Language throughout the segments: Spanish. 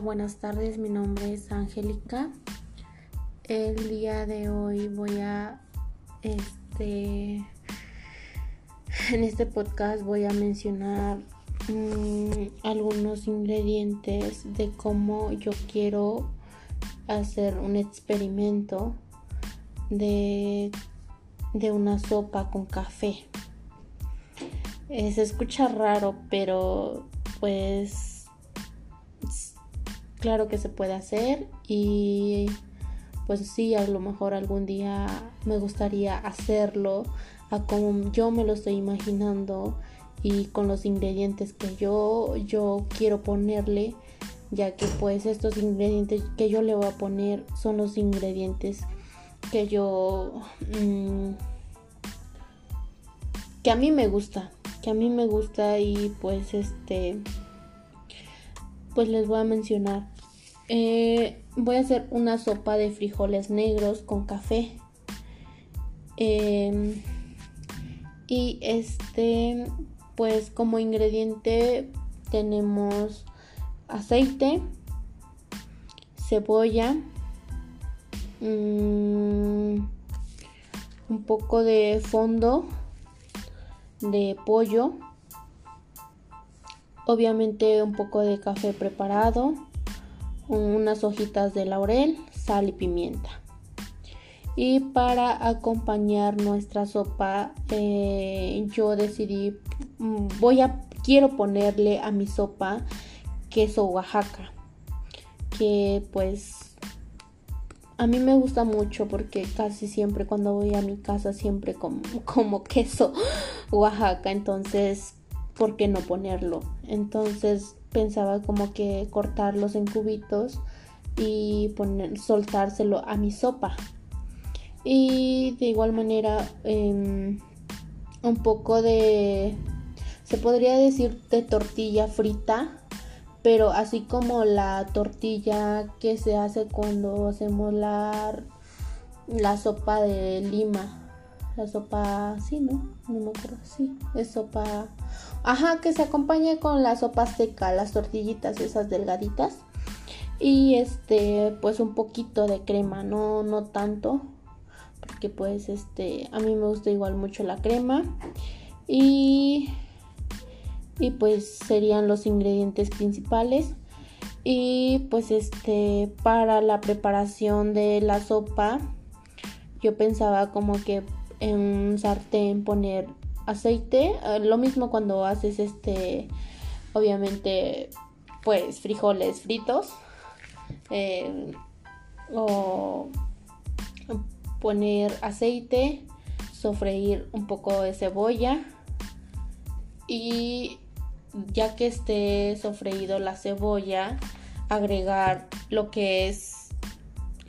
buenas tardes, mi nombre es Angélica. El día de hoy voy a, este, en este podcast voy a mencionar mm, algunos ingredientes de cómo yo quiero hacer un experimento de, de una sopa con café. Eh, se escucha raro, pero pues claro que se puede hacer y pues sí, a lo mejor algún día me gustaría hacerlo a como yo me lo estoy imaginando y con los ingredientes que yo yo quiero ponerle ya que pues estos ingredientes que yo le voy a poner son los ingredientes que yo mm, que a mí me gusta que a mí me gusta y pues este pues les voy a mencionar. Eh, voy a hacer una sopa de frijoles negros con café. Em, y este, pues como ingrediente tenemos aceite, cebolla, mm, un poco de fondo de pollo obviamente un poco de café preparado, unas hojitas de laurel, sal y pimienta. Y para acompañar nuestra sopa, eh, yo decidí, mm, voy a, quiero ponerle a mi sopa queso Oaxaca, que pues a mí me gusta mucho porque casi siempre cuando voy a mi casa siempre como, como queso Oaxaca, entonces ¿por qué no ponerlo? Entonces pensaba como que cortarlos en cubitos y poner, soltárselo a mi sopa. Y de igual manera em, un poco de, se podría decir de tortilla frita, pero así como la tortilla que se hace cuando hacemos la, la sopa de lima la sopa, sí, ¿no? No me acuerdo, sí, es sopa, ajá, que se acompaña con la sopa seca, las tortillitas esas delgaditas y este, pues un poquito de crema, no, no tanto, porque pues este, a mí me gusta igual mucho la crema y, y pues serían los ingredientes principales. Y pues este, para la preparación de la sopa, yo pensaba como que en un sartén poner aceite. Eh, lo mismo cuando haces este, obviamente, pues frijoles fritos. Eh, o poner aceite, sofreír un poco de cebolla y ya que esté sofreído la cebolla, agregar lo que es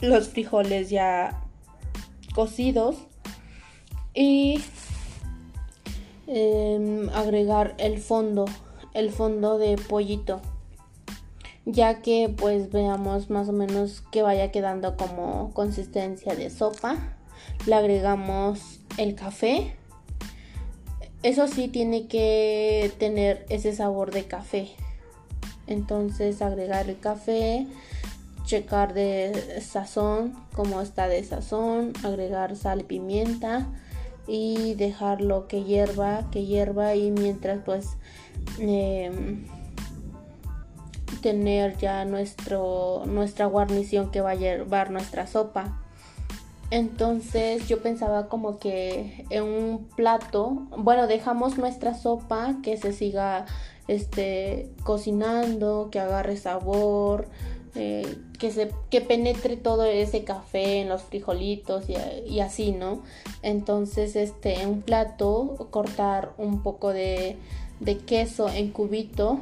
los frijoles ya cocidos y em, agregar el fondo, el fondo de pollito, ya que pues veamos más o menos que vaya quedando como consistencia de sopa. Le agregamos el café. Eso sí tiene que tener ese sabor de café. Entonces agregar el café, checar de sazón, como está de sazón, agregar sal y pimienta y dejarlo que hierva, que hierva y mientras pues em, tener ya nuestro, nuestra guarnición que va a llevar nuestra sopa. Entonces yo pensaba como que en un plato, bueno, dejamos nuestra sopa que se siga este cocinando, que agarre sabor, eh, que, se, que penetre todo ese café en los frijolitos y, así, ¿no? Entonces, este, en un plato, cortar un poco de, queso en cubito,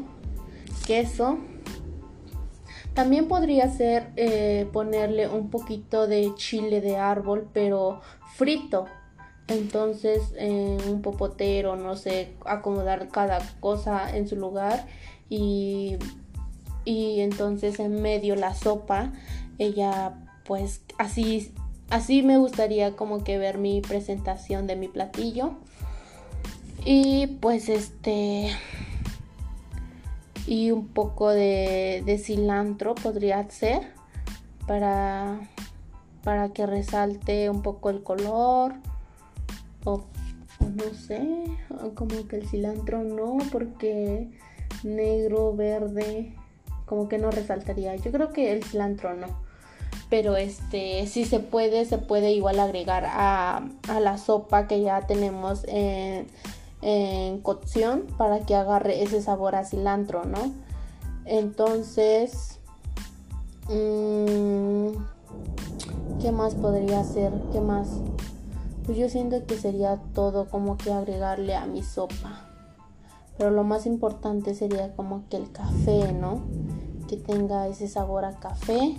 queso. También podría ser eh, ponerle un poquito de chile de árbol, pero frito. Entonces, en un popotero, no sé, acomodar cada cosa en su lugar y y entonces en medio la sopa, ella pues así, así me gustaría como que ver mi presentación de mi platillo. Y pues este, y un poco de, cilantro podría ser para, para que resalte un poco el color o, no sé, como que el cilantro no porque negro, verde, como que no resaltaría. Yo creo que el cilantro no. Pero este, si se puede, se puede igual agregar a, a la sopa que ya tenemos en, en cocción para que agarre ese sabor a cilantro, ¿no? Entonces, mmm, ¿qué más podría hacer? ¿Qué más? Pues yo siento que sería todo como que agregarle a mi sopa. Pero lo más importante sería como que el café, ¿no? Que tenga ese sabor a café.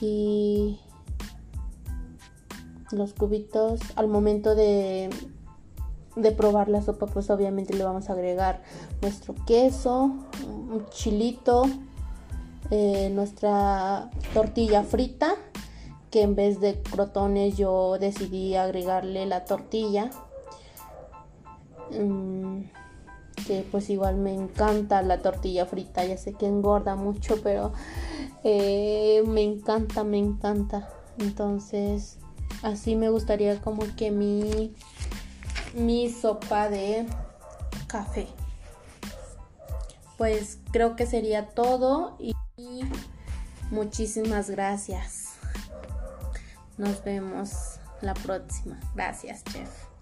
Y los cubitos al momento de, de probar la sopa pues obviamente le vamos a agregar nuestro queso, un chilito, eh, nuestra tortilla frita que en vez de crotones yo decidí agregarle la tortilla. Mm, que pues igual me encanta la tortilla frita, ya sé que engorda mucho, pero eh, me encanta, me encanta. Entonces, así me gustaría como que mi, mi sopa de café. Pues creo que sería todo y muchísimas gracias. Nos vemos la próxima. Gracias, chef.